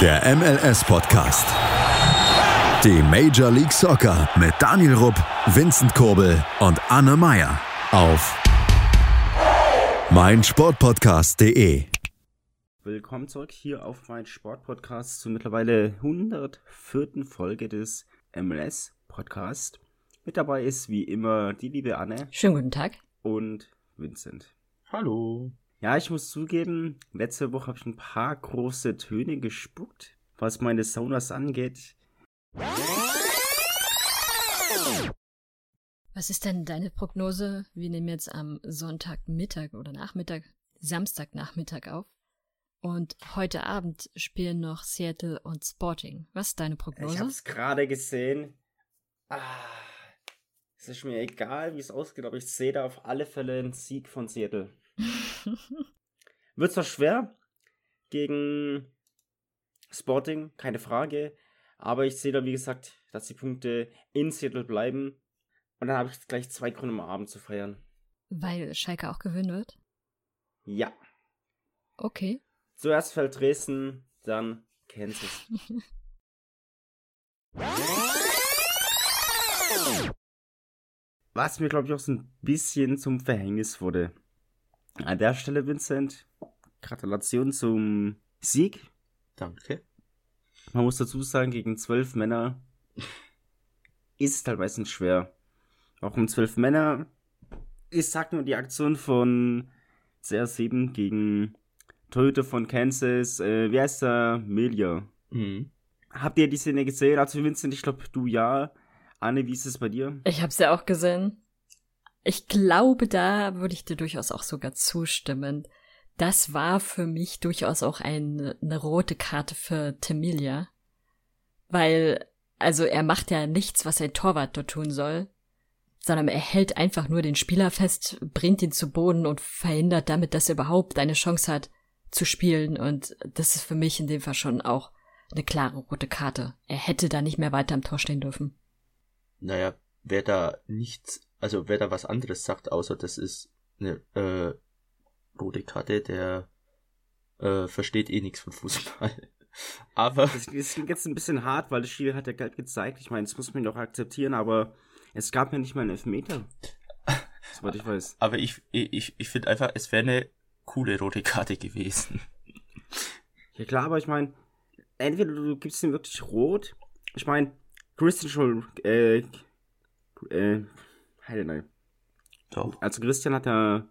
Der MLS-Podcast. Die Major League Soccer mit Daniel Rupp, Vincent Kurbel und Anne Meyer auf meinsportpodcast.de. Willkommen zurück hier auf mein Sportpodcast zur mittlerweile 104. Folge des MLS Podcast. Mit dabei ist wie immer die liebe Anne. Schönen guten Tag. Und Vincent. Hallo. Ja, ich muss zugeben, letzte Woche habe ich ein paar große Töne gespuckt, was meine Saunas angeht. Was ist denn deine Prognose? Wir nehmen jetzt am Sonntagmittag oder Nachmittag, Samstagnachmittag auf. Und heute Abend spielen noch Seattle und Sporting. Was ist deine Prognose? Ich habe es gerade gesehen. Ah, es ist mir egal, wie es ausgeht, aber ich sehe da auf alle Fälle einen Sieg von Seattle. Wird zwar schwer gegen Sporting, keine Frage. Aber ich sehe da, wie gesagt, dass die Punkte in Seattle bleiben. Und dann habe ich gleich zwei Gründe am Abend zu feiern. Weil Schalke auch gewinnen wird? Ja. Okay. Zuerst fällt Dresden, dann Kansas. Was mir, glaube ich, auch so ein bisschen zum Verhängnis wurde. An der Stelle, Vincent, Gratulation zum Sieg. Danke. Man muss dazu sagen, gegen zwölf Männer ist es halt meistens schwer. Auch um zwölf Männer ich sag nur die Aktion von CR7 gegen Torhüter von Kansas. Äh, wie heißt der? Melia. Mhm. Habt ihr die Szene gesehen? Also Vincent, ich glaube, du ja. Anne, wie ist es bei dir? Ich habe es ja auch gesehen. Ich glaube, da würde ich dir durchaus auch sogar zustimmen. Das war für mich durchaus auch eine, eine rote Karte für Temilia. Weil, also er macht ja nichts, was ein Torwart dort tun soll, sondern er hält einfach nur den Spieler fest, bringt ihn zu Boden und verhindert damit, dass er überhaupt eine Chance hat zu spielen. Und das ist für mich in dem Fall schon auch eine klare rote Karte. Er hätte da nicht mehr weiter am Tor stehen dürfen. Naja, wer da nichts, also wer da was anderes sagt, außer das ist eine äh, rote Karte, der äh, versteht eh nichts von Fußball. aber. Das, das klingt jetzt ein bisschen hart, weil das Spiel hat ja gelb gezeigt. Ich meine, das muss man doch akzeptieren, aber es gab ja nicht mal einen Elfmeter. Soweit ich weiß. Aber ich, ich, ich finde einfach, es wäre eine coole rote Karte gewesen. Ja klar, aber ich meine, entweder du gibst ihm wirklich rot. Ich meine, Christian schon, äh, äh, Heidenei. Doch. Also Christian hat ja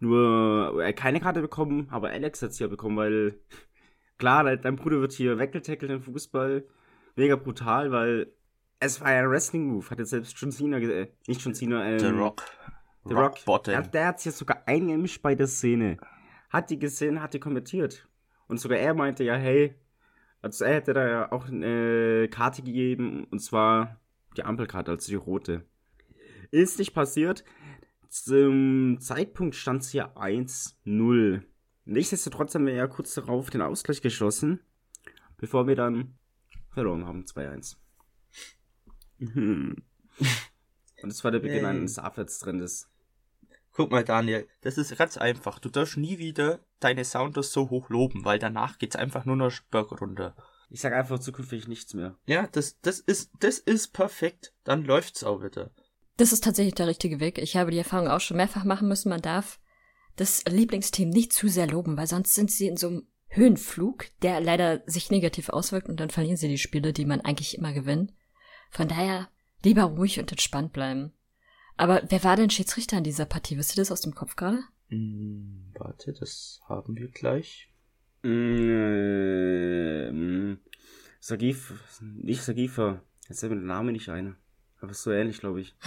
nur äh, keine Karte bekommen, aber Alex hat sie ja bekommen, weil klar, dein Bruder wird hier weggetackelt im Fußball. Mega brutal, weil es war ja ein Wrestling-Move. Hat jetzt selbst John Cena, äh, nicht John Cena, ähm, The Rock. The Rock. Bottom. Der, der hat sich ja sogar eingemischt bei der Szene. Hat die gesehen, hat die kommentiert. Und sogar er meinte ja, hey, also er hätte da ja auch eine Karte gegeben, und zwar die Ampelkarte, also die rote. Ist nicht passiert. Zum Zeitpunkt stand es hier 1-0. Nichtsdestotrotz haben wir ja kurz darauf den Ausgleich geschossen, bevor wir dann verloren haben, 2-1. Und es war der Beginn Yay. eines Abwärtstrendes. Guck mal, Daniel, das ist ganz einfach. Du darfst nie wieder deine Sounders so hoch loben, weil danach geht's einfach nur noch Berg runter. Ich sag einfach zukünftig nichts mehr. Ja, das, das ist, das ist perfekt. Dann läuft's auch wieder. Das ist tatsächlich der richtige Weg. Ich habe die Erfahrung auch schon mehrfach machen müssen. Man darf das Lieblingsteam nicht zu sehr loben, weil sonst sind sie in so einem Höhenflug, der leider sich negativ auswirkt und dann verlieren sie die Spiele, die man eigentlich immer gewinnt. Von daher lieber ruhig und entspannt bleiben. Aber wer war denn Schiedsrichter in dieser Partie? Wisst ihr das aus dem Kopf gerade? Hm, warte, das haben wir gleich. Mm, Sagif, nicht Sagifa. Jetzt fällt mir der Name nicht ein. Aber so ähnlich, glaube ich.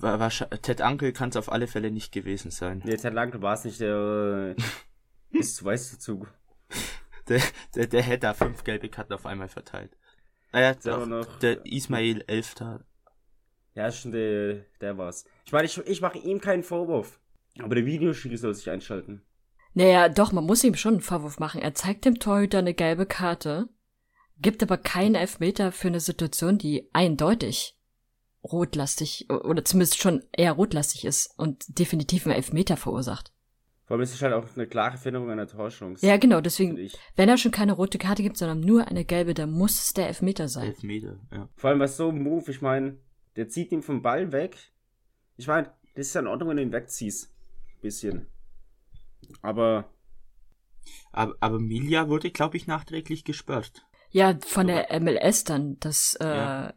War, war, Ted Ankel kann es auf alle Fälle nicht gewesen sein. Nee, Ted Lange war es nicht, der äh, ist zu weiß dazu. Der, der, der hätte da fünf gelbe Karten auf einmal verteilt. Naja, Der war doch, noch- der Ismail Elfter. Ja, ist schon der, der war's. Ich meine, ich, ich mache ihm keinen Vorwurf. Aber der Videoschiri soll sich einschalten. Naja, doch, man muss ihm schon einen Vorwurf machen. Er zeigt dem Torhüter eine gelbe Karte, gibt aber keinen Elfmeter für eine Situation, die eindeutig rotlastig oder zumindest schon eher rotlastig ist und definitiv einen Elfmeter verursacht. Vor allem ist es halt auch eine klare Veränderung einer Torchance. Ja, genau, deswegen, ich. wenn er schon keine rote Karte gibt, sondern nur eine gelbe, dann muss es der Elfmeter sein. Elfmeter, ja. Vor allem, was so ein Move, ich meine, der zieht ihn vom Ball weg. Ich meine, das ist ja in Ordnung, wenn du ihn wegziehst. Bisschen. Aber, Aber, aber Milja wurde, glaube ich, nachträglich gesperrt. Ja, von der MLS dann, das, äh, Ja. ja,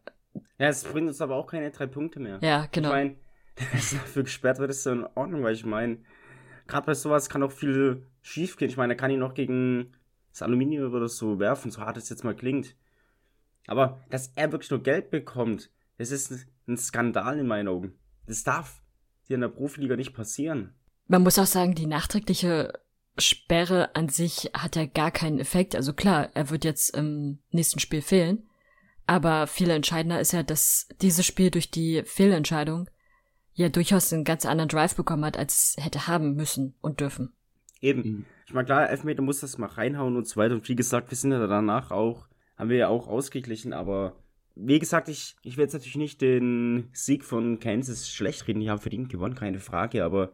ja, es bringt uns aber auch keine drei Punkte mehr. genau. Ich meine, dass dafür gesperrt wird, ist so in Ordnung, weil ich meine, gerade bei sowas kann auch viel schief gehen. Ich meine, er kann ihn noch gegen das Aluminium oder so werfen, so hart es jetzt mal klingt. Aber dass er wirklich nur Geld bekommt, das ist ein Skandal in meinen Augen. Das darf dir in der Profiliga nicht passieren. Man muss auch sagen, die nachträgliche Sperre an sich hat ja gar keinen Effekt. Also klar, er wird jetzt im nächsten Spiel fehlen. Aber viel entscheidender ist ja, dass dieses Spiel durch die Fehlentscheidung ja durchaus einen ganz anderen Drive bekommen hat, als es hätte haben müssen und dürfen. Eben. Mhm. Ich meine, klar, Elfmeter muss das mal reinhauen und so weiter. Und wie gesagt, wir sind ja danach auch, haben wir ja auch ausgeglichen, aber wie gesagt, ich, ich will jetzt natürlich nicht den Sieg von Kansas schlecht reden. Die haben verdient gewonnen, keine Frage, aber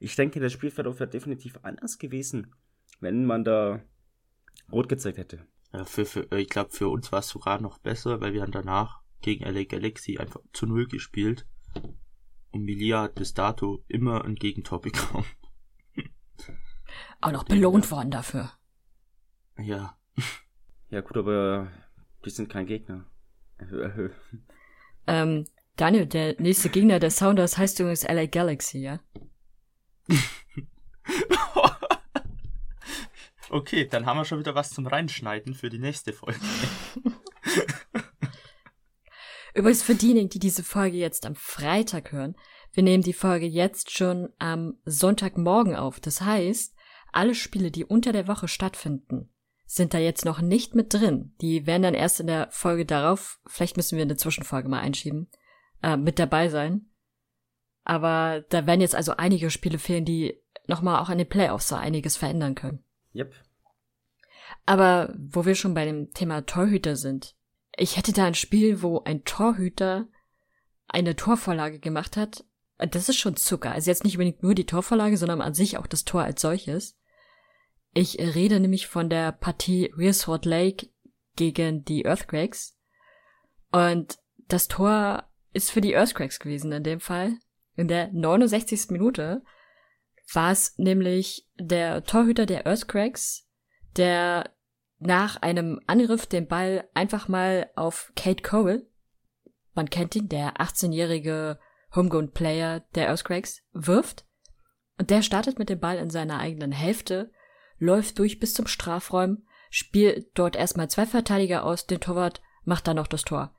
ich denke, der Spielverlauf wäre definitiv anders gewesen, wenn man da rot gezeigt hätte. Ja, für, für, äh, ich glaube, für uns war es sogar noch besser, weil wir haben danach gegen LA Galaxy einfach zu Null gespielt. Und Milja hat bis dato immer ein Gegentor bekommen. Auch noch belohnt worden dafür. Ja. Ja gut, aber die sind kein Gegner. Ähm, Daniel, der nächste Gegner der Sounders heißt übrigens LA Galaxy, ja? okay, dann haben wir schon wieder was zum Reinschneiden für die nächste Folge. Übrigens für diejenigen, die diese Folge jetzt am Freitag hören, wir nehmen die Folge jetzt schon am Sonntagmorgen auf. Das heißt, alle Spiele, die unter der Woche stattfinden, sind da jetzt noch nicht mit drin. Die werden dann erst in der Folge darauf, vielleicht müssen wir eine Zwischenfolge mal einschieben, äh, mit dabei sein. Aber da werden jetzt also einige Spiele fehlen, die nochmal auch an den Playoffs so einiges verändern können. yep. Aber wo wir schon bei dem Thema Torhüter sind, ich hätte da ein Spiel, wo ein Torhüter eine Torvorlage gemacht hat. Das ist schon Zucker. Also jetzt nicht unbedingt nur die Torvorlage, sondern an sich auch das Tor als solches. Ich rede nämlich von der Partie Salt Lake gegen die Earthquakes. Und das Tor ist für die Earthquakes gewesen in dem Fall. In der 69. Minute war es nämlich der Torhüter der Earthquakes, der nach einem Angriff den Ball einfach mal auf Kate Cole, man kennt ihn, der 18-jährige Homegrown Player der Earthquakes, wirft. Und der startet mit dem Ball in seiner eigenen Hälfte, läuft durch bis zum Strafräum, spielt dort erstmal zwei Verteidiger aus, den Torwart macht dann noch das Tor.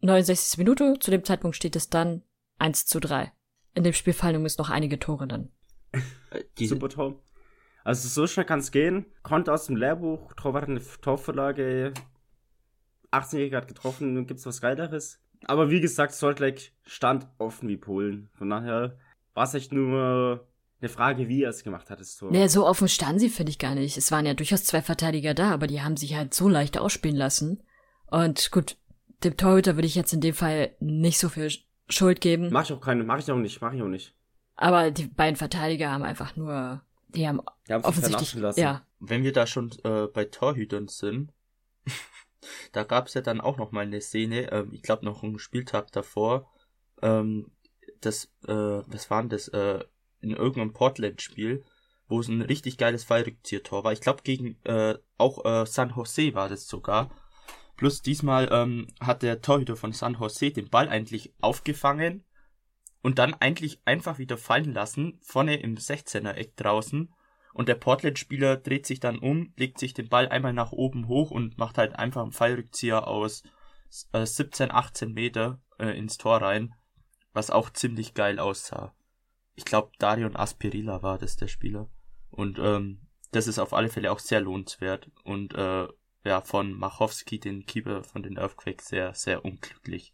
69. Minute, zu dem Zeitpunkt steht es dann 1 zu 3. In dem Spiel fallen übrigens noch einige Tore dann. Äh, Die, Super Tor. Also so schnell kann es gehen. Konnte aus dem Lehrbuch, Torwart eine Torvorlage, 18-Jähriger hat getroffen, gibt's was Geileres. Aber wie gesagt, Salt Lake stand offen wie Polen. Von daher war es echt nur eine Frage, wie er es gemacht hat, das Tor. Naja, so offen standen sie, finde ich gar nicht. Es waren ja durchaus zwei Verteidiger da, aber die haben sich halt so leicht ausspielen lassen. Und gut, dem Torhüter würde ich jetzt in dem Fall nicht so viel Schuld geben. Mach ich auch keine, mach ich auch nicht, mach ich auch nicht. Aber die beiden Verteidiger haben einfach nur, die haben Die haben sich offensichtlich, lassen. ja, wenn wir da schon äh, bei Torhütern sind, da gab es ja dann auch noch mal eine Szene, ähm, ich glaube noch einen Spieltag davor, ähm, das, äh, was war denn das, äh, in irgendeinem Portland-Spiel, wo es ein richtig geiles Fallrückzieher-Tor war. Ich glaube gegen äh, auch äh, San Jose war das sogar. Plus diesmal ähm, hat der Torhüter von San Jose den Ball eigentlich aufgefangen und dann eigentlich einfach wieder fallen lassen, vorne im 16er-Eck draußen. Und der Portland-Spieler dreht sich dann um, legt sich den Ball einmal nach oben hoch und macht halt einfach einen Fallrückzieher aus äh, 17, 18 Meter äh, ins Tor rein, was auch ziemlich geil aussah. Ich glaube, Darion Aspirilla war das der Spieler. Und ähm, das ist auf alle Fälle auch sehr lohnenswert. Und äh, ja, von Machowski, den Keeper von den Earthquakes, sehr, sehr unglücklich.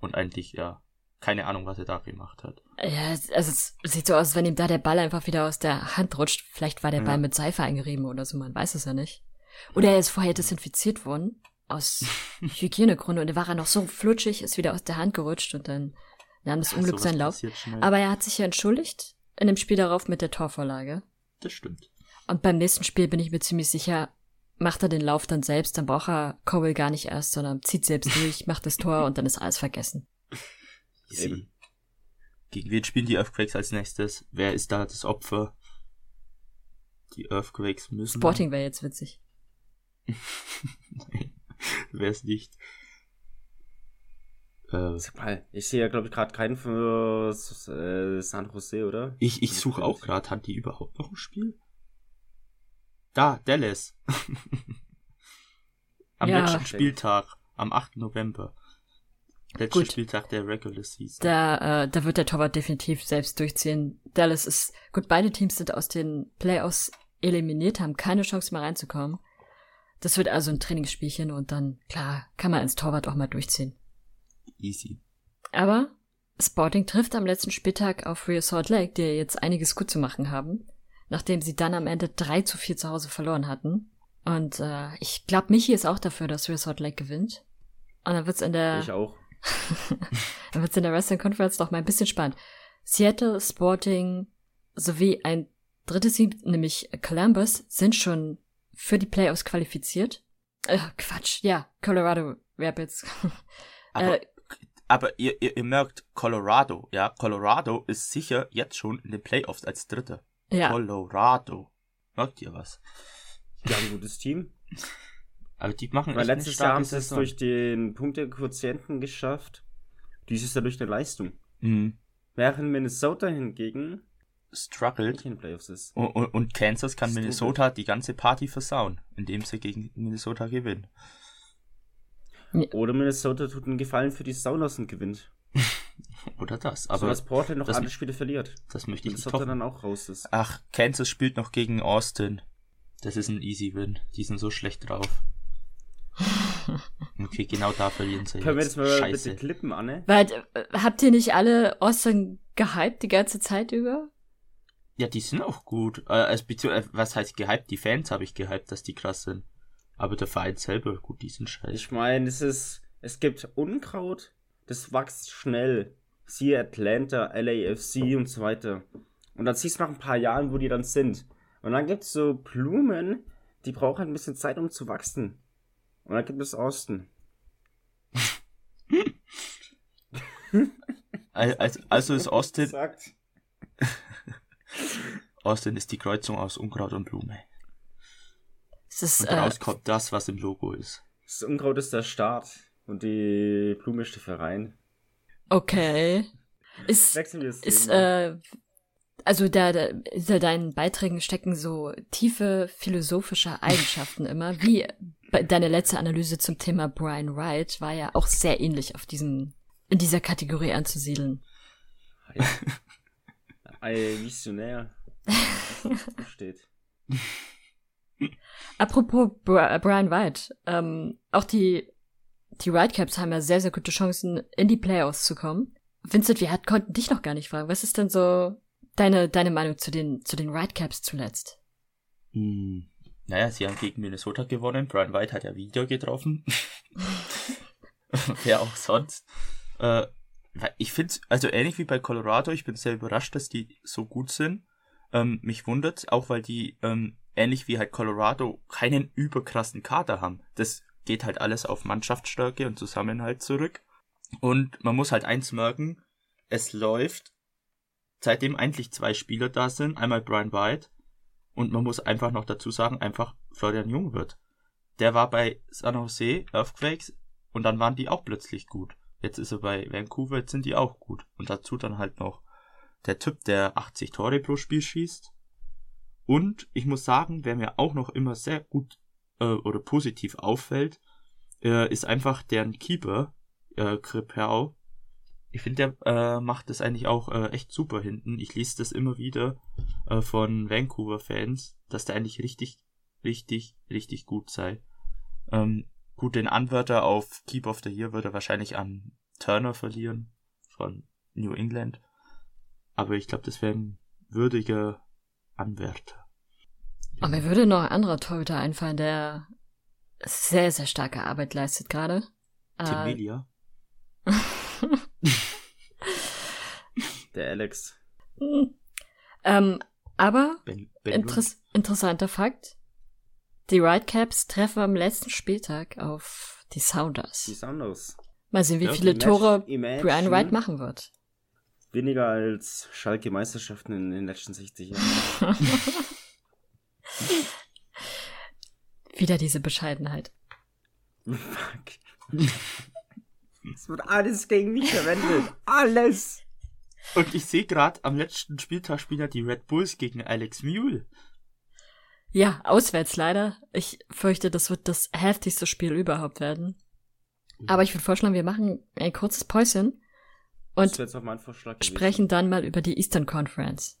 Und eigentlich, ja, keine Ahnung, was er da gemacht hat. ja, es- also es sieht so aus, als wenn ihm da der Ball einfach wieder aus der Hand rutscht. Vielleicht war der Ja. Ball mit Seife eingerieben oder so, man weiß es ja nicht. Oder er ist vorher desinfiziert worden, aus Hygienegründen, und dann war er noch so flutschig, ist wieder aus der Hand gerutscht und dann nahm das Unglück seinen Lauf. Aber er hat sich ja entschuldigt in dem Spiel darauf mit der Torvorlage. Das stimmt. Und beim nächsten Spiel bin ich mir ziemlich sicher, macht er den Lauf dann selbst, dann braucht er Cowell gar nicht erst, sondern zieht selbst durch, macht das Tor und dann ist alles vergessen. Easy. Eben. Gegen wen spielen die Earthquakes als nächstes? Wer ist da das Opfer? Die Earthquakes müssen. Sporting wäre jetzt witzig. Nein, wäre es nicht. Äh, Sag mal, ich sehe ja, glaube ich, gerade keinen für äh, San Jose, oder? ich ich suche auch gerade, hat die überhaupt noch ein Spiel? Da, Dallas. am Ja. letzten Spieltag, am 8. November. Letzter Gut. Spieltag der Regular Season. Da, äh, da wird der Torwart definitiv selbst durchziehen. Dallas ist, gut, beide Teams sind aus den Playoffs eliminiert, haben keine Chance mehr reinzukommen. Das wird also ein Trainingsspielchen und dann, klar, kann man ins Torwart auch mal durchziehen. Easy. Aber Sporting trifft am letzten Spieltag auf Real Salt Lake, die jetzt einiges gut zu machen haben, nachdem sie dann am Ende 3 zu 4 zu Hause verloren hatten. Und äh, ich glaube, Michi ist auch dafür, dass Real Salt Lake gewinnt. Und dann wird's in der Ich auch. dann wird's in der Western Conference noch mal ein bisschen spannend. Seattle, Sporting sowie ein drittes Team, nämlich Columbus, sind schon für die Playoffs qualifiziert. Äh, Quatsch, ja, Colorado Rapids. Aber, Äh, aber ihr, ihr, ihr merkt, Colorado, ja, Colorado ist sicher jetzt schon in den Playoffs als Dritter. Ja, Colorado. Merkt ihr was? Die haben ein gutes Team. Aber die machen Weil echt letztes Jahr haben sie es durch den Punktequotienten geschafft. Dieses Jahr durch eine Leistung. Mhm. Während Minnesota hingegen Struggled. in den Playoffs ist. Und, und, und Kansas kann Stupid. Minnesota die ganze Party versauen, indem sie gegen Minnesota gewinnen. Oder Minnesota tut einen Gefallen für die Saunas und gewinnt. Oder das. Aber so dass Portland noch das- alle Spiele verliert. das möchte ich nicht toppen. dann auch raus ist. Ach, Kansas spielt noch gegen Austin. Das ist ein easy Win. Die sind so schlecht drauf. Okay, genau da verlieren sie Können wir jetzt. jetzt mal Scheiße. bitte klippen, Anne? Weil, äh, habt ihr nicht alle Austin gehypt die ganze Zeit über? Ja, die sind auch gut. Äh, also, äh, was heißt gehypt? Die Fans habe ich gehypt, dass die krass sind. Aber der Verein selber, gut, die sind scheiße. Ich meine, es ist, es gibt Unkraut, das wächst schnell. Siehe Atlanta, LAFC und so weiter. Und dann siehst du nach ein paar Jahren, wo die dann sind. Und dann gibt es so Blumen, die brauchen ein bisschen Zeit, um zu wachsen. Und dann gibt es Austin. Al- Also, also ist Austin. Austin ist die Kreuzung aus Unkraut und Blume. Es ist, Und äh, daraus kommt das, was im Logo ist. Das Unkraut ist der Start und die Blume ist die Verein. okay. Ist, Wechseln wir es. ist, äh, also da, da, hinter deinen Beiträgen stecken so tiefe philosophische Eigenschaften immer, wie deine letzte Analyse zum Thema Brian Wright war ja auch sehr ähnlich auf diesem, in dieser Kategorie anzusiedeln. Ein Visionär. Was da steht. Apropos Bri- Brian White, ähm, auch die, die Whitecaps haben ja sehr, sehr gute Chancen, in die Playoffs zu kommen. Vincent, wir hat, konnten dich noch gar nicht fragen. Was ist denn so deine, deine Meinung zu den, zu den Whitecaps zuletzt? Hm. Naja, sie haben gegen Minnesota gewonnen. Brian White hat ja wieder getroffen. Wer auch sonst. Äh, ich finde also ähnlich wie bei Colorado, ich bin sehr überrascht, dass die so gut sind. Ähm, mich wundert auch, weil die ähm, ähnlich wie halt Colorado keinen überkrassen Kader haben. Das geht halt alles auf Mannschaftsstärke und Zusammenhalt zurück. Und man muss halt eins merken, es läuft, seitdem eigentlich zwei Spieler da sind, einmal Brian White und man muss einfach noch dazu sagen, einfach Florian Jung wird. Der war bei San Jose Earthquakes und dann waren die auch plötzlich gut. Jetzt ist er bei Vancouver, jetzt sind die auch gut. Und dazu dann halt noch der Typ, der 80 Tore pro Spiel schießt. Und ich muss sagen, wer mir auch noch immer sehr gut äh, oder positiv auffällt, äh, ist einfach deren Keeper, äh, Kripau. Ich finde, der äh, macht das eigentlich auch äh, echt super hinten. Ich lese das immer wieder äh, von Vancouver-Fans, dass der eigentlich richtig, richtig, richtig gut sei. Ähm, gut, den Anwärter auf Keep of the Year wird er wahrscheinlich an Turner verlieren von New England. Aber ich glaube, das wäre ein würdiger Anwärter. Aber mir würde noch ein anderer Torhüter einfallen, der sehr, sehr starke Arbeit leistet gerade. Tim Äh, Melia. Der Alex. Hm. Ähm, aber Ben, ben Interess interessanter Fakt. Die Whitecaps treffen am letzten Spieltag auf die Sounders. Die Sounders. Mal sehen, wie Ja, viele Imagine- Tore Imagine Brian Wright machen wird. Weniger als Schalke Meisterschaften in den letzten 60 Jahren. Wieder diese Bescheidenheit. Fuck. Es wird alles gegen mich verwendet. Alles. Und ich sehe gerade, am letzten Spieltag spielen ja die Red Bulls gegen Alex Mule. Ja, auswärts leider. Ich fürchte, das wird das heftigste Spiel überhaupt werden. Aber ich würde vorschlagen, wir machen ein kurzes Päuschen und wäre jetzt auch mein Vorschlag gewesen. sprechen dann mal über die Eastern Conference.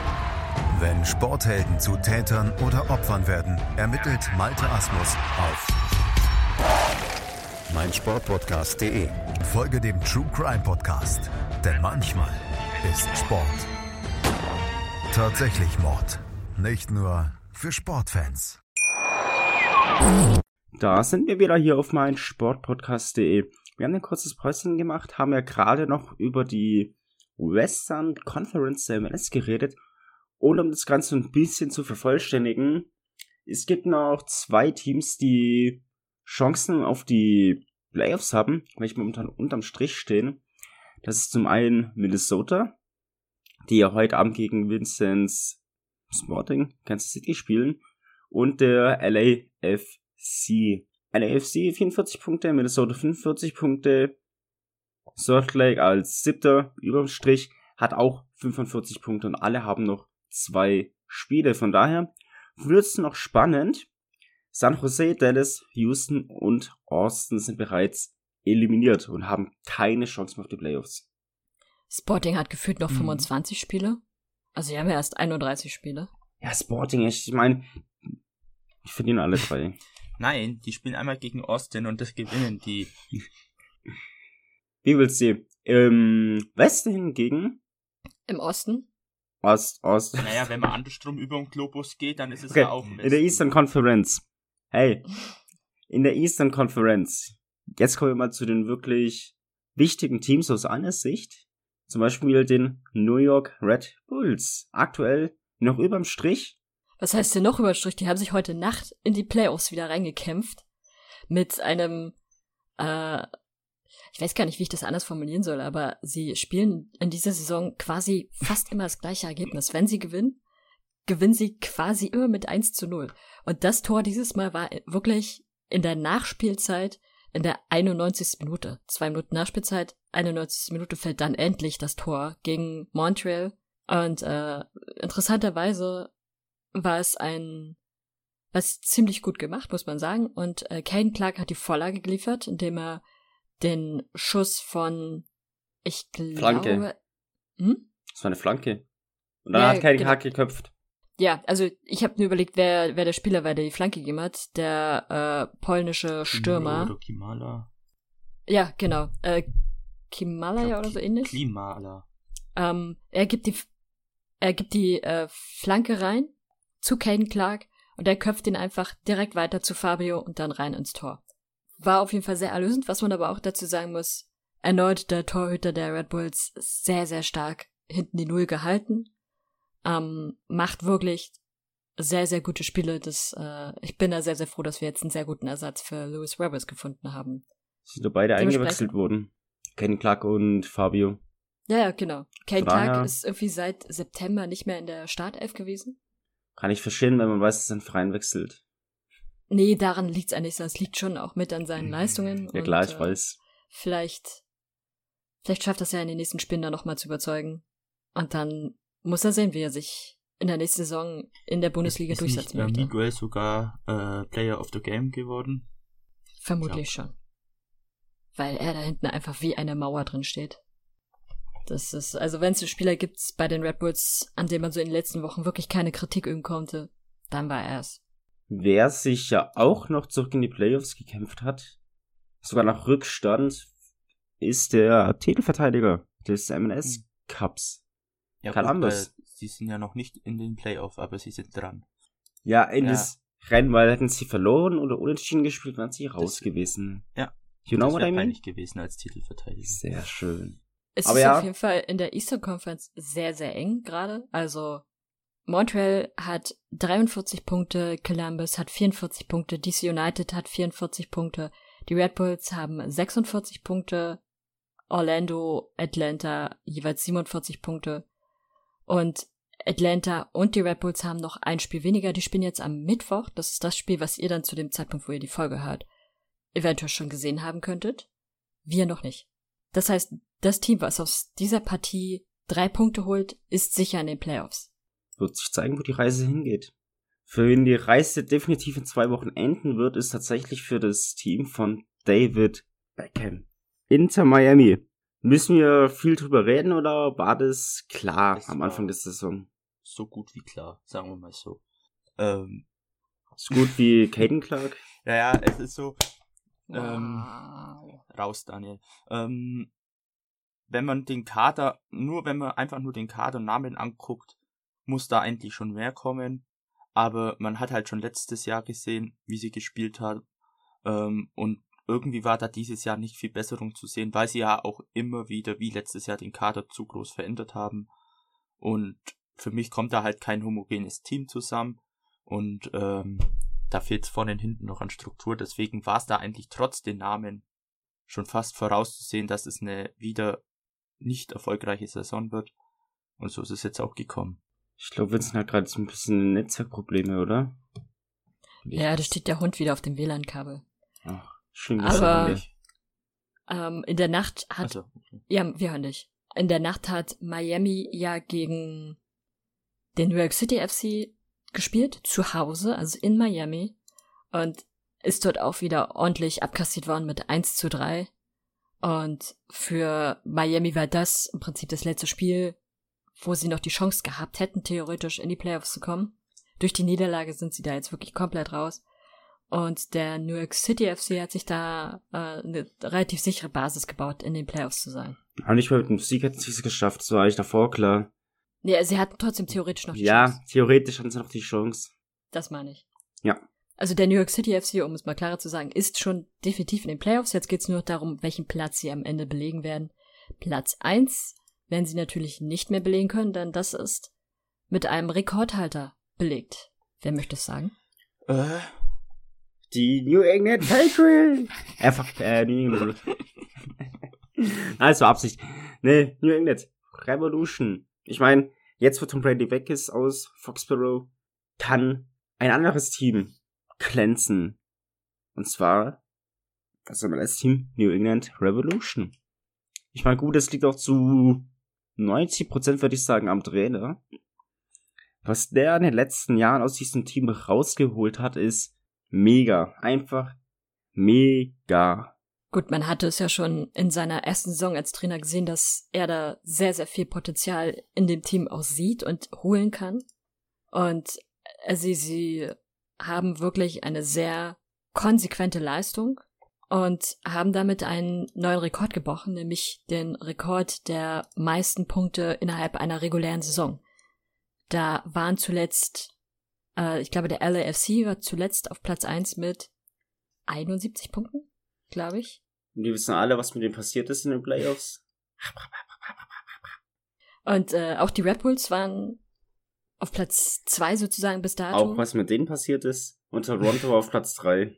Wenn Sporthelden zu Tätern oder Opfern werden, ermittelt Malte Asmus auf meinsportpodcast.de. Folge dem True Crime Podcast, denn manchmal ist Sport tatsächlich Mord. Nicht nur für Sportfans. Da sind wir wieder hier auf mein Sportpodcast.de. Wir haben ein kurzes Päuschen gemacht, haben ja gerade noch über die Western Conference der MLS geredet. Und um das Ganze ein bisschen zu vervollständigen, es gibt noch zwei Teams, die Chancen auf die Playoffs haben, welche momentan unterm Strich stehen. Das ist zum einen Minnesota, die ja heute Abend gegen Vincennes Sporting Kansas City spielen und der LAFC. LAFC 44 Punkte, Minnesota 45 Punkte. Salt Lake als siebter überm Strich hat auch 45 Punkte und alle haben noch zwei Spiele. Von daher wird es noch spannend. San Jose, Dallas, Houston und Austin sind bereits eliminiert und haben keine Chance mehr auf die Playoffs. Sporting hat gefühlt noch Mhm. 25 Spiele. Also sie haben ja erst 31 Spiele. Ja, Sporting, ich meine, ich verdiene alle drei. Nein, die spielen einmal gegen Austin und das gewinnen die. Wie willst du? Im Westen hingegen, Im Osten? Ost, Ost. Naja, wenn man andersrum über den Globus geht, dann ist es Okay, ja auch in der Westen. Eastern Conference. Hey, in der Eastern Conference. Jetzt kommen wir mal zu den wirklich wichtigen Teams aus einer Sicht. Zum Beispiel den New York Red Bulls. Aktuell noch überm Strich. Was heißt denn noch über den Strich? Die haben sich heute Nacht in die Playoffs wieder reingekämpft. Mit einem, äh, ich weiß gar nicht, wie ich das anders formulieren soll, aber sie spielen in dieser Saison quasi fast immer das gleiche Ergebnis. Wenn sie gewinnen, gewinnen sie quasi immer mit 1 zu 0. Und das Tor dieses Mal war wirklich in der Nachspielzeit in der 91. Minute. Zwei Minuten Nachspielzeit, 91. Minute fällt dann endlich das Tor gegen Montreal. Und äh, interessanterweise war es ein was ziemlich gut gemacht, muss man sagen. Und äh, Kane Clark hat die Vorlage geliefert, indem er den Schuss von, ich glaube, Flanke. Hm? Das war eine Flanke. Und dann Ja, hat kein genau. Hack geköpft. Ja, also ich habe nur überlegt, wer, wer der Spieler war, der die Flanke gegeben hat. Der äh, polnische Stürmer. Oder Kimala. Ja, genau. Äh, Kimalaya Ich glaub, oder so ähnlich. Klimala. Ähm, er gibt die, er gibt die äh, Flanke rein zu Caden Clark und er köpft ihn einfach direkt weiter zu Fabio und dann rein ins Tor. War auf jeden Fall sehr erlösend, was man aber auch dazu sagen muss. Erneut der Torhüter der Red Bulls sehr, sehr stark hinten die Null gehalten. Ähm, macht wirklich sehr, sehr gute Spiele. Das, äh, ich bin da sehr, sehr froh, dass wir jetzt einen sehr guten Ersatz für Lewis Roberts gefunden haben. Sind doch beide eingewechselt worden. Ken Clark und Fabio. Ja, ja, genau. Daher- Clark ist irgendwie seit September nicht mehr in der Startelf gewesen. Kann ich verstehen, wenn man weiß, dass er einen Freien wechselt. Nee, daran liegt's eigentlich, sondern es liegt schon auch mit an seinen Leistungen. Mhm. Ja und, klar, ich äh, weiß. Vielleicht, vielleicht schafft das ja in den nächsten Spielen dann nochmal zu überzeugen. Und dann muss er sehen, wie er sich in der nächsten Saison in der Bundesliga ist nicht durchsetzen äh, möchte. Miguel sogar äh, Player of the Game geworden? Vermutlich schon. Weil er da hinten einfach wie eine Mauer drin steht. Das ist, also wenn es Spieler gibt bei den Red Bulls, an denen man so in den letzten Wochen wirklich keine Kritik üben konnte, dann war er es. Wer sich ja auch noch zurück in die Playoffs gekämpft hat, sogar nach Rückstand, ist der Titelverteidiger des MLS Cups. Ja, Columbus. gut, weil sie sind ja noch nicht in den Playoff, aber sie sind dran. Ja, in Ja. das Rennen, weil hätten sie verloren oder unentschieden gespielt, wären sie raus gewesen. Ja. You know das what wäre I mean? peinlich gewesen als Titelverteidiger. Sehr schön. Es Aber ist ja. auf jeden Fall in der Eastern Conference sehr, sehr eng gerade. Also Montreal hat 43 Punkte, Columbus hat 44 Punkte, DC United hat 44 Punkte, die Red Bulls haben 46 Punkte, Orlando, Atlanta jeweils 47 Punkte und Atlanta und die Red Bulls haben noch ein Spiel weniger. Die spielen jetzt am Mittwoch. Das ist das Spiel, was ihr dann zu dem Zeitpunkt, wo ihr die Folge hört, eventuell schon gesehen haben könntet. Wir noch nicht. Das heißt, das Team, was aus dieser Partie drei Punkte holt, ist sicher in den Playoffs. Wird sich zeigen, wo die Reise hingeht. Für wen die Reise definitiv in zwei Wochen enden wird, ist tatsächlich für das Team von David Beckham. Inter Miami. Müssen wir viel drüber reden oder war das klar Es am Anfang der Saison? So gut wie klar, sagen wir mal so. Ähm, Ist gut wie Caden Clark? ja, ja, es ist so, Ähm, Wow. raus, Daniel. Ähm, wenn man den Kader, nur wenn man einfach nur den Kader und Namen anguckt, muss da eigentlich schon mehr kommen. Aber man hat halt schon letztes Jahr gesehen, wie sie gespielt hat. Ähm, und irgendwie war da dieses Jahr nicht viel Besserung zu sehen, weil sie ja auch immer wieder, wie letztes Jahr, den Kader zu groß verändert haben. Und für mich kommt da halt kein homogenes Team zusammen. Und ähm, da fehlt es vorne und hinten noch an Struktur. Deswegen war es da eigentlich trotz den Namen schon fast vorauszusehen, dass es eine wieder nicht erfolgreiche Saison wird. Und so ist es jetzt auch gekommen. Ich glaube, Vincent hat gerade so ein bisschen Netzwerkprobleme, oder? Ja, da steht der Hund wieder auf dem WLAN-Kabel. Ach, schön Aber- gesagt. Ähm, in der Nacht hat Also, okay. Ja, wir hören dich. In der Nacht hat Miami ja gegen den New York City FC gespielt, zu Hause, also in Miami. Und ist dort auch wieder ordentlich abkassiert worden mit 1 zu 3. Und für Miami war das im Prinzip das letzte Spiel, wo sie noch die Chance gehabt hätten, theoretisch in die Playoffs zu kommen. Durch die Niederlage sind sie da jetzt wirklich komplett raus. Und der New York City FC hat sich da äh, eine relativ sichere Basis gebaut, in den Playoffs zu sein. Aber nicht mal mit dem Sieg hätten sie es geschafft, das war eigentlich davor klar. Nee, sie hatten trotzdem theoretisch noch die Ja, Chance. theoretisch hatten sie noch die Chance. Das meine ich. Ja. Also der New York City FC, um es mal klarer zu sagen, ist schon definitiv in den Playoffs. Jetzt geht's nur noch darum, welchen Platz sie am Ende belegen werden. Platz eins werden sie natürlich nicht mehr belegen können, denn das ist mit einem Rekordhalter belegt. Wer möchte es sagen? Äh, Die New England Patriots. Einfach, äh, New England. Nein, es war Absicht. Nee, New England. Revolution. Ich meine, jetzt wo Tom Brady weg ist aus Foxborough, kann ein anderes Team glänzen. Und zwar das MLS-Team New England Revolution. Ich meine, gut, es liegt auch zu 90% würde ich sagen am Trainer. Was der in den letzten Jahren aus diesem Team rausgeholt hat, ist mega. Einfach mega. Gut, man hatte es ja schon in seiner ersten Saison als Trainer gesehen, dass er da sehr, sehr viel Potenzial in dem Team auch sieht und holen kann. Und äh, sie, sie haben wirklich eine sehr konsequente Leistung und haben damit einen neuen Rekord gebrochen, nämlich den Rekord der meisten Punkte innerhalb einer regulären Saison. Da waren zuletzt, äh, ich glaube, der LAFC war zuletzt auf Platz eins mit 71 Punkten, glaube ich. Und die wissen alle, was mit dem passiert ist in den Playoffs. Und äh, auch die Red Bulls waren auf Platz zwei sozusagen bis dato. Auch was mit denen passiert ist. Und Toronto war auf Platz 3.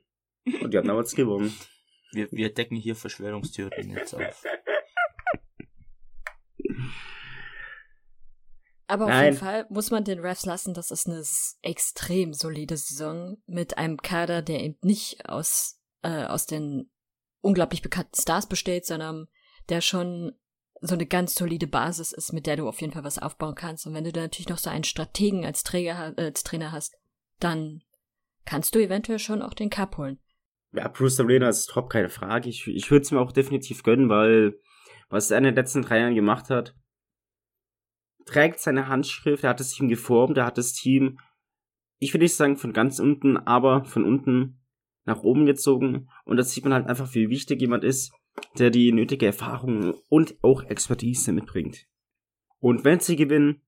Und die haben damals gewonnen. Wir, wir decken hier Verschwörungstheorien jetzt auf. Aber auf Nein. jeden Fall muss man den Refs lassen, das ist eine extrem solide Saison mit einem Kader, der eben nicht aus, äh, aus den unglaublich bekannten Stars besteht, sondern der schon so eine ganz solide Basis ist, mit der du auf jeden Fall was aufbauen kannst. Und wenn du da natürlich noch so einen Strategen als, Träger, äh, als Trainer hast, dann kannst du eventuell schon auch den Cup holen. Ja, Bruce Arena ist top, keine Frage. Ich, ich würde es mir auch definitiv gönnen, weil was er in den letzten drei Jahren gemacht hat. Trägt seine Handschrift, er hat das Team geformt, er hat das Team, ich will nicht sagen von ganz unten, aber von unten nach oben gezogen. Und da sieht man halt einfach, wie wichtig jemand ist, der die nötige Erfahrung und auch Expertise mitbringt. Und wenn sie gewinnen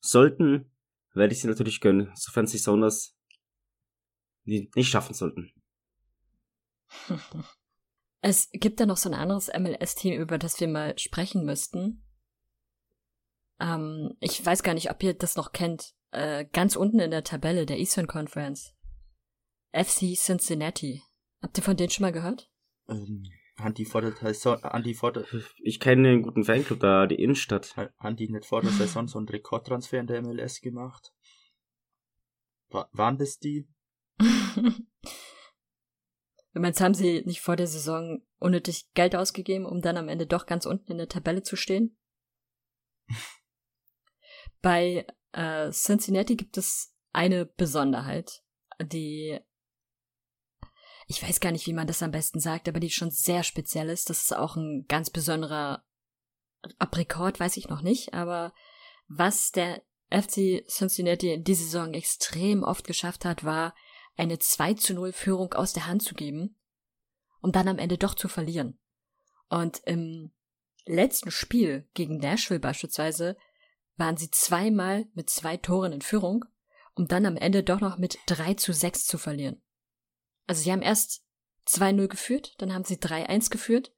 sollten, werde ich sie natürlich gönnen, sofern sie Sounders nicht schaffen sollten. Es gibt da noch so ein anderes MLS-Team, über das wir mal sprechen müssten. Ähm, ich weiß gar nicht, ob ihr das noch kennt. Äh, ganz unten in der Tabelle der Eastern Conference. FC Cincinnati. Habt ihr von denen schon mal gehört? Ähm, haben die vor der Saison, haben die vor der, Ich kenne einen guten Fanclub da, die Innenstadt. haben die nicht vor der Saison so einen Rekordtransfer in der MLS gemacht? Wa- waren das die? Wenn meinst, haben sie nicht vor der Saison unnötig Geld ausgegeben, um dann am Ende doch ganz unten in der Tabelle zu stehen? Bei äh, Cincinnati gibt es eine Besonderheit, die ich weiß gar nicht, wie man das am besten sagt, aber die schon sehr speziell ist. Das ist auch ein ganz besonderer Aprikot, weiß ich noch nicht, aber was der FC Cincinnati in dieser Saison extrem oft geschafft hat, war eine 2 zu 0 Führung aus der Hand zu geben, um dann am Ende doch zu verlieren. Und im letzten Spiel gegen Nashville beispielsweise waren sie zweimal mit zwei Toren in Führung, um dann am Ende doch noch mit 3 zu 6 zu verlieren. Also sie haben erst 2-0 geführt, dann haben sie 3-1 geführt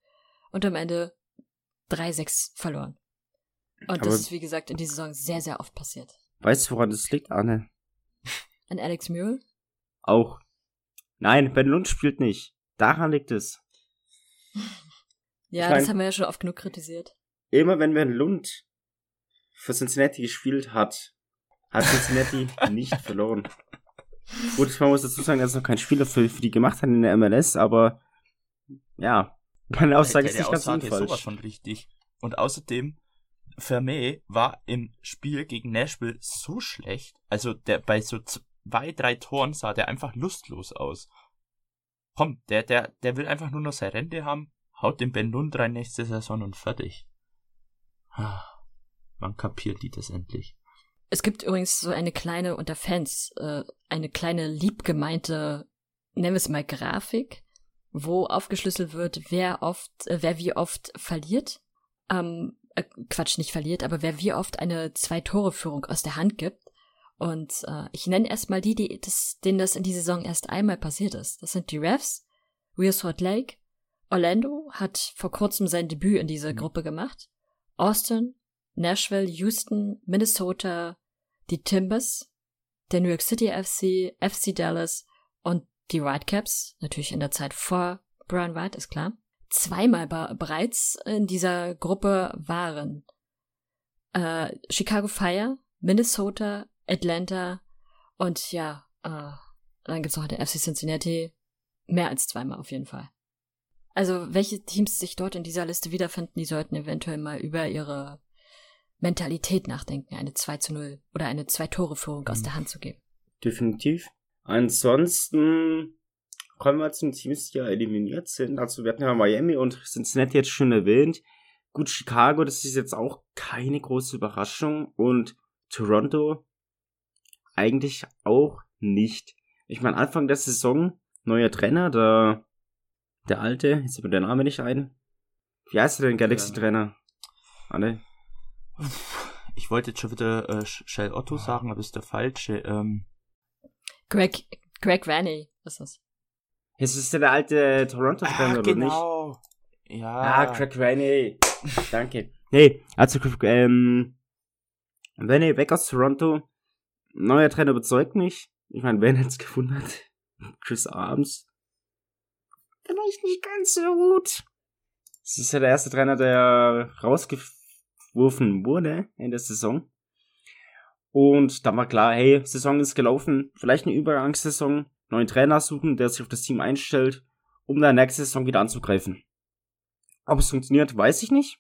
und am Ende 3-6 verloren. Und Aber- das ist, wie gesagt, in dieser Saison sehr, sehr oft passiert. Weißt du, woran das liegt, Anne? An Alex Mule? Auch. Nein, Ben Lund spielt nicht. Daran liegt es. Ja, Ich mein- das haben wir ja schon oft genug kritisiert. Immer wenn Ben Lund für Cincinnati gespielt hat, hat Cincinnati nicht verloren. Gut, man muss dazu sagen, dass es noch kein Spieler für, für die gemacht hat in der MLS, aber ja, meine Aussage Der- ist der nicht ganz ist sowas unfalsch. von richtig. Und außerdem, Vermey war im Spiel gegen Nashville so schlecht. Also der bei so zwei, drei Toren sah der einfach lustlos aus. Komm, der, der, der will einfach nur noch seine Rente haben, haut den Ben Lund rein nächste Saison und fertig. Ah, Wann kapiert die das endlich? Es gibt übrigens so eine kleine unter Fans, äh, eine kleine liebgemeinte, nennen wir es mal Grafik, wo aufgeschlüsselt wird, wer oft, äh, wer wie oft verliert. Ähm, äh, Quatsch, nicht verliert, aber wer wie oft eine Zwei-Tore-Führung aus der Hand gibt. Und äh, ich nenne erstmal die, die das, denen das in dieser Saison erst einmal passiert ist. Das sind die Refs, Real Salt Lake, Orlando hat vor kurzem sein Debüt in dieser Gruppe gemacht, Austin, Nashville, Houston, Minnesota, die Timbers, der New York City FC, FC Dallas und die Whitecaps, natürlich in der Zeit vor Brian White, ist klar, zweimal be bereits in dieser Gruppe waren. Äh, Chicago Fire, Minnesota, Atlanta und ja, äh, dann gibt's noch den FC Cincinnati, mehr als zweimal auf jeden Fall. Also welche Teams sich dort in dieser Liste wiederfinden, die sollten eventuell mal über ihre Mentalität nachdenken, eine 2 zu 0 oder eine Zwei-Tore-Führung aus der Hand zu geben. Definitiv. Ansonsten kommen wir zu den Teams, die ja eliminiert sind. Also wir hatten ja Miami und Cincinnati jetzt schon erwähnt. Gut, Chicago, das ist jetzt auch keine große Überraschung. Und Toronto eigentlich auch nicht. Ich meine, Anfang der Saison, neuer Trainer, der, der alte, jetzt fällt mir der Name nicht ein. Wie heißt er denn, Galaxy-Trainer? Anne? Ich wollte jetzt schon wieder äh, Shell Otto sagen, aber ist der falsche. Ähm, Greg, Greg Vanny ist das. Jetzt ist ja der alte Toronto-Trainer, oder nicht? genau. Ja. Ah, Craig Rainey. Danke. Nee, also ähm, Rainey weg aus Toronto. Neuer Trainer überzeugt mich. Ich meine, wer hätte es gefunden hat? Chris Arms. Vielleicht nicht ganz so gut. Das ist ja der erste Trainer, der rausgeworfen wurde in der Saison. Und da war klar, hey, Saison ist gelaufen. Vielleicht eine Übergangssaison. Neuen Trainer suchen, der sich auf das Team einstellt, um dann nächste Saison wieder anzugreifen. Ob es funktioniert, weiß ich nicht.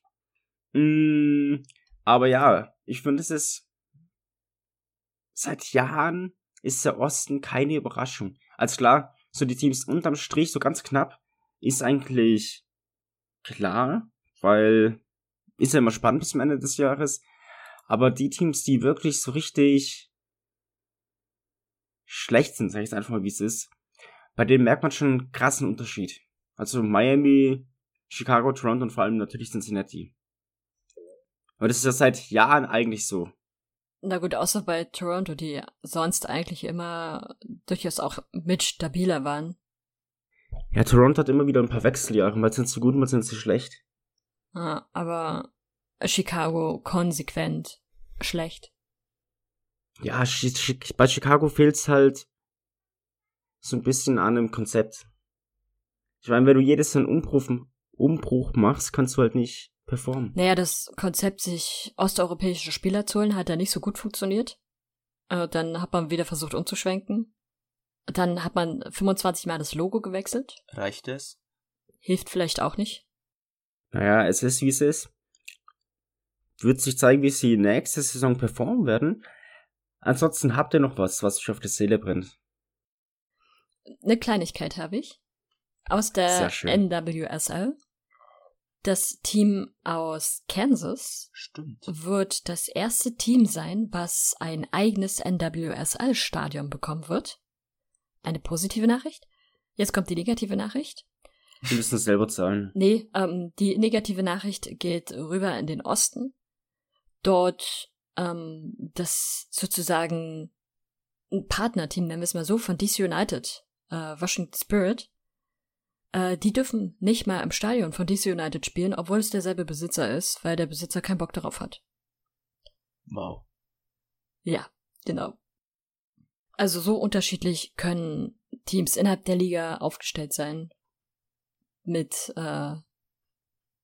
Mm, aber ja, ich finde, es ist seit Jahren ist der Osten keine Überraschung. Als klar, so die Teams unterm Strich, so ganz knapp, ist eigentlich klar. weil ist ja immer spannend bis zum Ende des Jahres. Aber die Teams, die wirklich so richtig schlecht sind, sag ich einfach mal, wie es ist, bei denen merkt man schon einen krassen Unterschied. Also Miami, Chicago, Toronto und vor allem natürlich Cincinnati. Aber das ist ja seit Jahren eigentlich so. Na gut, außer bei Toronto, die sonst eigentlich immer durchaus auch mit stabiler waren. Ja, Toronto hat immer wieder ein paar Wechseljahre, mal sind sie gut, mal sind sie schlecht. Ah, aber Chicago konsequent schlecht. Ja, bei Chicago fehlt's halt so ein bisschen an einem Konzept. Ich meine, wenn du jedes Mal einen Umbruch, Umbruch machst, kannst du halt nicht performen. Naja, das Konzept, sich osteuropäische Spieler zu holen, hat ja nicht so gut funktioniert. Äh, dann hat man wieder versucht umzuschwenken. Dann hat man 25 Mal das Logo gewechselt. Reicht es? Hilft vielleicht auch nicht. Naja, es ist wie es ist. Wird sich zeigen, wie sie nächste Saison performen werden. Ansonsten habt ihr noch was, was euch auf der Seele brennt. Eine Kleinigkeit habe ich. Aus der NWSL. Das Team aus Kansas Stimmt. wird das erste Team sein, was ein eigenes NWSL-Stadion bekommen wird. Eine positive Nachricht. Jetzt kommt die negative Nachricht. Die müssen es selber zahlen. Nee, ähm, die negative Nachricht geht rüber in den Osten. Dort ähm, das sozusagen ein Partnerteam, nennen wir es mal so, von DC United, äh, Washington Spirit, äh, die dürfen nicht mal im Stadion von DC United spielen, obwohl es derselbe Besitzer ist, weil der Besitzer keinen Bock darauf hat. Wow. Ja, genau. Also so unterschiedlich können Teams innerhalb der Liga aufgestellt sein. Mit, äh,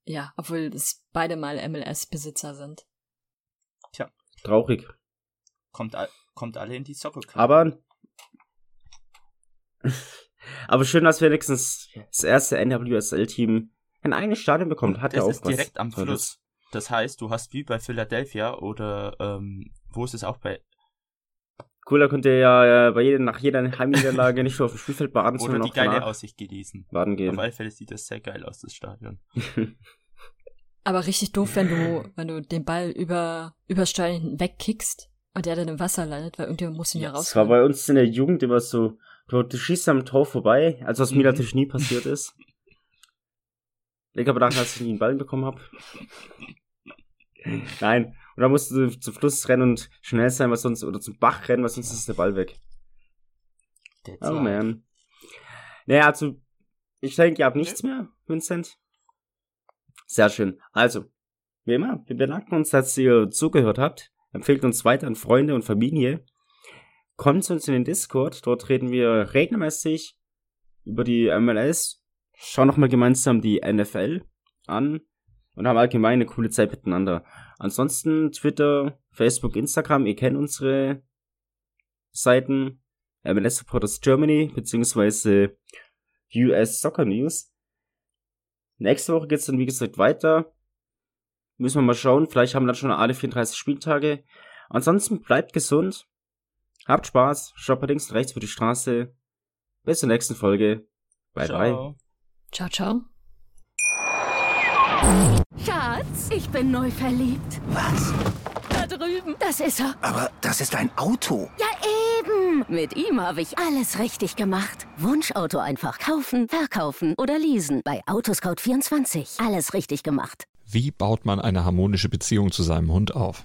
ja, obwohl es beide mal MLS-Besitzer sind. Tja. Traurig. Kommt, kommt alle in die Soccer. Aber aber schön, dass wenigstens das erste NWSL-Team ein eigenes Stadion bekommt. Hat ja auch ist was. direkt am Fluss. Das heißt, du hast wie bei Philadelphia oder ähm, wo ist es auch bei Cool, da könnt ihr ja äh, bei jeder, nach jeder Heimniederlage nicht nur auf dem Spielfeld baden, oder sondern die auch geile danach Aussicht genießen. baden gehen. Auf alle Fälle sieht das sehr geil aus, das Stadion. Aber richtig doof, wenn du, wenn du den Ball über, übers Stadion wegkickst und der dann im Wasser landet, weil irgendjemand muss ihn ja, Ja, Das war bei uns in der Jugend immer so, du, du schießt am Tor vorbei, also was mir Mhm. natürlich nie passiert ist. Leg aber daran, als ich nie einen Ball bekommen habe. Nein. Und dann musst du zum Fluss rennen und schnell sein, was sonst, oder zum Bach rennen, weil sonst ist der Ball weg. That's Oh life. man. Naja, also, ich denke, ihr habt nichts mehr, Vincent. Sehr schön. Also, wie immer, wir bedanken uns, dass ihr zugehört habt. Empfehlt uns weiter an Freunde und Familie. Kommt zu uns in den Discord. Dort reden wir regelmäßig über die MLS. Schauen nochmal gemeinsam die NFL an und haben allgemein eine coole Zeit miteinander. Ansonsten Twitter, Facebook, Instagram. Ihr kennt unsere Seiten. MLS Supporters Germany beziehungsweise US Soccer News. Nächste Woche geht's dann wie gesagt weiter. Müssen wir mal schauen. Vielleicht haben wir dann schon alle 34 Spieltage. Ansonsten bleibt gesund. Habt Spaß. Schaut links und rechts über die Straße. Bis zur nächsten Folge. Bye bye. Ciao. Ciao, ciao. Schatz, ich bin neu verliebt. Was? Da drüben. Das ist er. Aber das ist ein Auto. Ja, eben. Mit ihm habe ich alles richtig gemacht. Wunschauto einfach kaufen, verkaufen oder leasen. Bei Autoscout24. Alles richtig gemacht. Wie baut man eine harmonische Beziehung zu seinem Hund auf?